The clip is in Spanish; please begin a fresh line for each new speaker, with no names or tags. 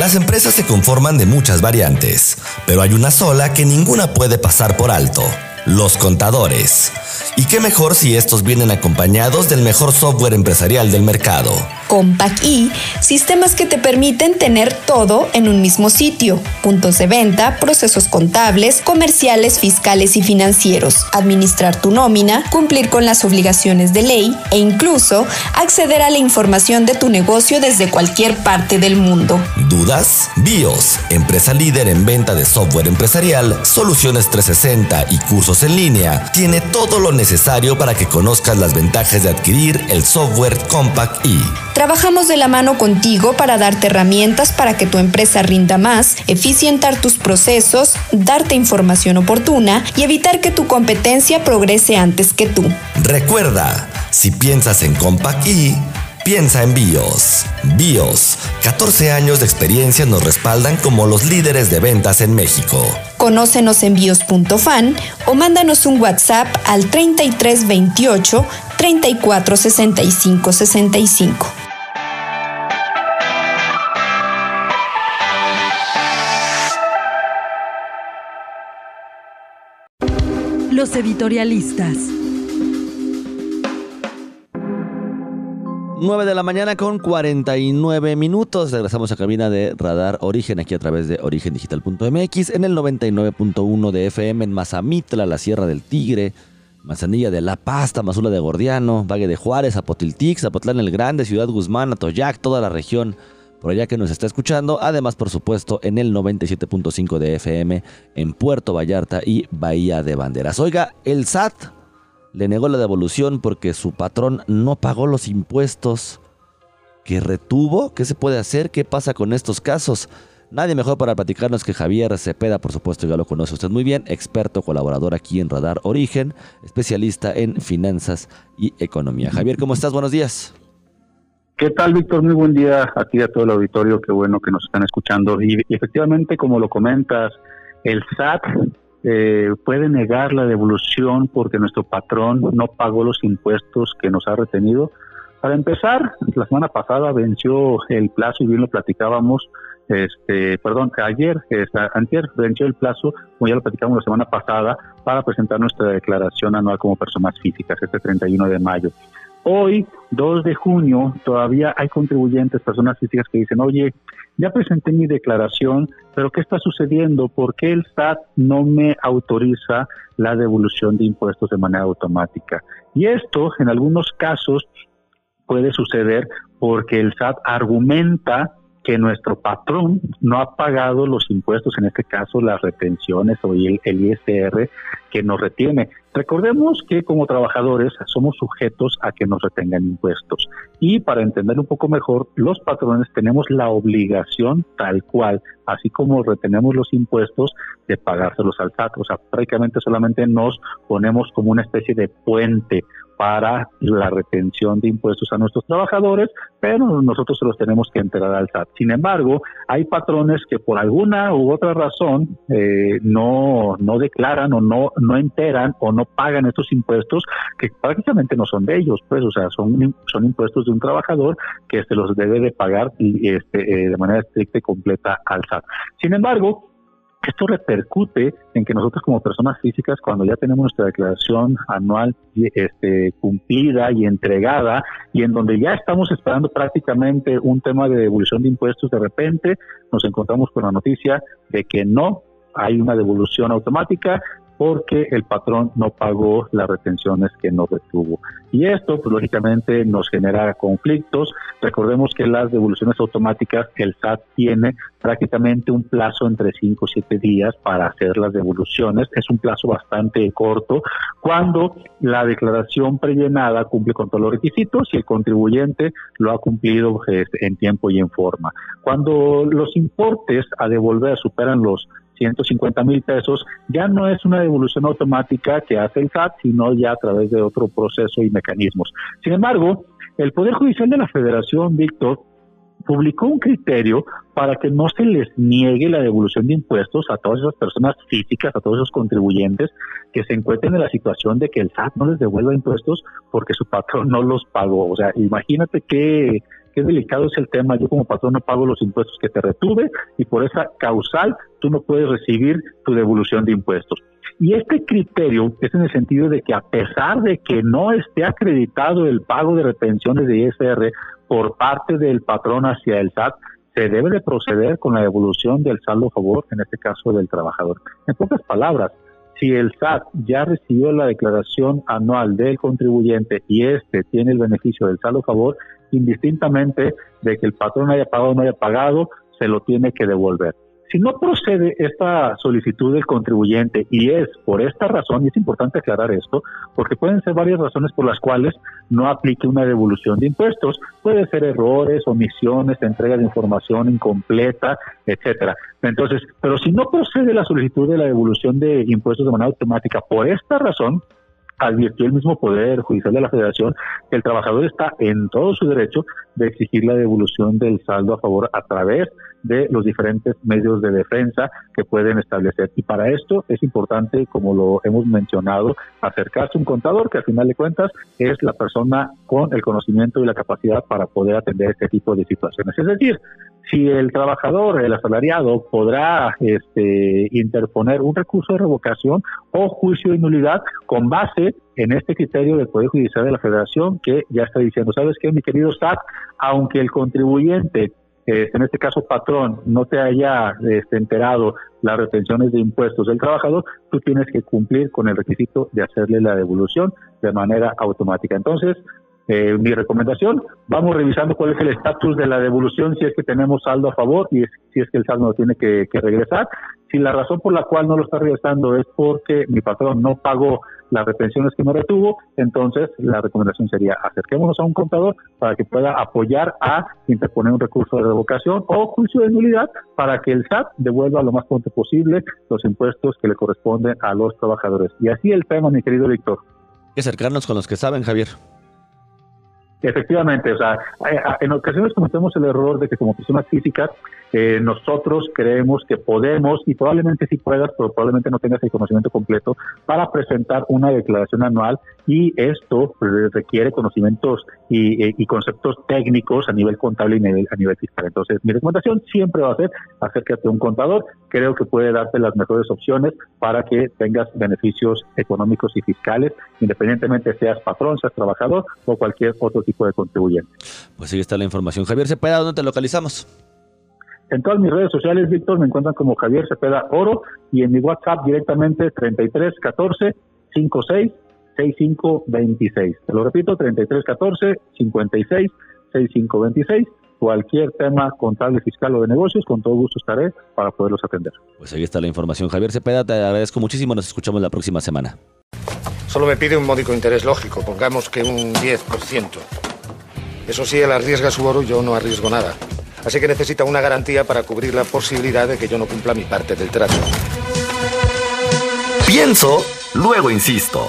Las empresas se conforman de muchas variantes, pero hay una sola que ninguna puede pasar por alto, los contadores. Y qué mejor si estos vienen acompañados del mejor software empresarial del mercado.
Compact E, sistemas que te permiten tener todo en un mismo sitio. Puntos de venta, procesos contables, comerciales, fiscales y financieros, administrar tu nómina, cumplir con las obligaciones de ley e incluso acceder a la información de tu negocio desde cualquier parte del mundo.
¿Dudas? BIOS, empresa líder en venta de software empresarial, soluciones 360 y cursos en línea, tiene todo lo necesario para que conozcas las ventajas de adquirir el software Compact E.
Trabajamos de la mano contigo para darte herramientas para que tu empresa rinda más, eficientar tus procesos, darte información oportuna y evitar que tu competencia progrese antes que tú.
Recuerda, si piensas en Compact E, piensa en BIOS. BIOS, 14 años de experiencia nos respaldan como los líderes de ventas en México.
Conócenos en bios.fan o mándanos un WhatsApp al 3328 346565. 65.
Los editorialistas.
9 de la mañana con 49 minutos. Regresamos a cabina de Radar Origen aquí a través de origendigital.mx en el 99.1 de FM en Mazamitla, la Sierra del Tigre, Manzanilla de La Paz, Tamazula de Gordiano, Valle de Juárez, Apotiltic, Zapotlán el Grande, Ciudad Guzmán, Atoyac, toda la región por allá que nos está escuchando. Además, por supuesto, en el 97.5 de FM en Puerto Vallarta y Bahía de Banderas. Oiga, el SAT le negó la devolución porque su patrón no pagó los impuestos que retuvo. ¿Qué se puede hacer? ¿Qué pasa con estos casos? Nadie mejor para platicarnos que Javier Cepeda, por supuesto, ya lo conoce usted muy bien, experto colaborador aquí en Radar Origen, especialista en finanzas y economía. Javier, ¿cómo estás? Buenos días.
¿Qué tal, Víctor? Muy buen día a ti a todo el auditorio. Qué bueno que nos están escuchando. Y, efectivamente, como lo comentas, el SAT eh, puede negar la devolución porque nuestro patrón no pagó los impuestos que nos ha retenido. Para empezar, la semana pasada venció el plazo y bien lo platicábamos. Este, perdón, ayer, esta, antier venció el plazo, como ya lo platicamos la semana pasada, para presentar nuestra declaración anual como personas físicas, este 31 de mayo. Hoy, 2 de junio, todavía hay contribuyentes, personas físicas que dicen, oye, ya presenté mi declaración, pero ¿qué está sucediendo? ¿Por qué el SAT no me autoriza la devolución de impuestos de manera automática? Y esto, en algunos casos, puede suceder porque el SAT argumenta que nuestro patrón no ha pagado los impuestos, en este caso las retenciones o el, ISR que nos retiene. Recordemos que como trabajadores somos sujetos a que nos retengan impuestos y para entender un poco mejor, los patrones tenemos la obligación tal cual, así como retenemos los impuestos, de pagárselos al SAT. O sea, prácticamente solamente nos ponemos como una especie de puente para la retención de impuestos a nuestros trabajadores, pero nosotros se los tenemos que enterar al SAT. Sin embargo, hay patrones que por alguna u otra razón eh, no, no declaran o no, no enteran o no pagan estos impuestos que prácticamente no son de ellos, pues, o sea, son, son impuestos de un trabajador que se los debe de pagar y, este, eh, de manera estricta y completa al SAT. Sin embargo, Esto repercute en que nosotros como personas físicas, cuando ya tenemos nuestra declaración anual este, cumplida y entregada, y en donde ya estamos esperando prácticamente un tema de devolución de impuestos, de repente nos encontramos con la noticia de que no hay una devolución automática porque el patrón no pagó las retenciones que no retuvo. Y esto, pues lógicamente, nos genera conflictos. Recordemos que las devoluciones automáticas, el SAT tiene prácticamente un plazo entre 5 y 7 días para hacer las devoluciones. Es un plazo bastante corto cuando la declaración prellenada cumple con todos los requisitos y el contribuyente lo ha cumplido este, en tiempo y en forma. Cuando los importes a devolver superan los 150 mil pesos, ya no es una devolución automática que hace el SAT, sino ya a través de otro proceso y mecanismos. Sin embargo, el Poder Judicial de la Federación, Víctor, publicó un criterio para que no se les niegue la devolución de impuestos a todas esas personas físicas, a todos esos contribuyentes que se encuentren en la situación de que el SAT no les devuelva impuestos porque su patrón no los pagó. O sea, imagínate qué qué delicado es el tema. Yo como patrón no pago los impuestos que te retuve y por esa causal tú no puedes recibir tu devolución de impuestos. Y este criterio es en el sentido de que a pesar de que no esté acreditado el pago de retenciones de ISR por parte del patrón hacia el SAT, se debe de proceder con la devolución del saldo a favor, en este caso del trabajador. En pocas palabras, si el SAT ya recibió la declaración anual del contribuyente y este tiene el beneficio del saldo a favor, indistintamente de que el patrón haya pagado o no haya pagado, se lo tiene que devolver. Si no procede esta solicitud del contribuyente y es por esta razón, y es importante aclarar esto, porque pueden ser varias razones por las cuales no aplique una devolución de impuestos, puede ser errores, omisiones, entrega de información incompleta, etcétera. Entonces, pero si no procede la solicitud de la devolución de impuestos de manera automática por esta razón, advirtió el mismo Poder Judicial de la Federación que el trabajador está en todo su derecho de exigir la devolución del saldo a favor a través de los diferentes medios de defensa que pueden establecer. Y para esto es importante, como lo hemos mencionado, acercarse a un contador que al final de cuentas es la persona con el conocimiento y la capacidad para poder atender este tipo de situaciones. Es decir, si el trabajador, el asalariado, podrá este, interponer un recurso de revocación o juicio de nulidad con base en este criterio del Poder Judicial de la Federación que ya está diciendo, ¿sabes qué, mi querido SAT? Aunque el contribuyente en este caso patrón, no te haya este, enterado las retenciones de impuestos del trabajador, tú tienes que cumplir con el requisito de hacerle la devolución de manera automática. Entonces, eh, mi recomendación, vamos revisando cuál es el estatus de la devolución, si es que tenemos saldo a favor y si es que el saldo no tiene que, regresar. Si la razón por la cual no lo está regresando es porque mi patrón no pagó las retenciones que me retuvo, entonces la recomendación sería acerquémonos a un contador para que pueda apoyar a interponer un recurso de revocación o juicio de nulidad para que el SAT devuelva lo más pronto posible los impuestos que le corresponden a los trabajadores. Y así el tema, mi querido Víctor.
Hay que acercarnos con los que saben, Javier.
Efectivamente, o sea, en ocasiones cometemos el error de que como personas físicas eh, nosotros creemos que podemos y probablemente sí puedas, pero probablemente no tengas el conocimiento completo para presentar una declaración anual y esto pues, requiere conocimientos y, conceptos técnicos a nivel contable y a nivel fiscal. Entonces, mi recomendación siempre va a ser acércate a un contador. Creo que puede darte las mejores opciones para que tengas beneficios económicos y fiscales, independientemente seas patrón, seas trabajador o cualquier otro tipo de contribuyente.
Pues ahí está la información. Javier Cepeda, ¿dónde te localizamos?
En todas mis redes sociales, Víctor, me encuentran como Javier Cepeda Oro y en mi WhatsApp directamente 33 14 56 65 26. Te lo repito, 33 14 56 65 26. Cualquier tema contable, fiscal o de negocios, con todo gusto estaré para poderlos atender.
Pues ahí está la información. Javier Cepeda, te agradezco muchísimo. Nos escuchamos la próxima semana.
Solo me pide un módico interés lógico, pongamos que un 10%. Eso sí, él arriesga su oro, yo no arriesgo nada. Así que necesita una garantía para cubrir la posibilidad de que yo no cumpla mi parte del trato.
Pienso, luego insisto.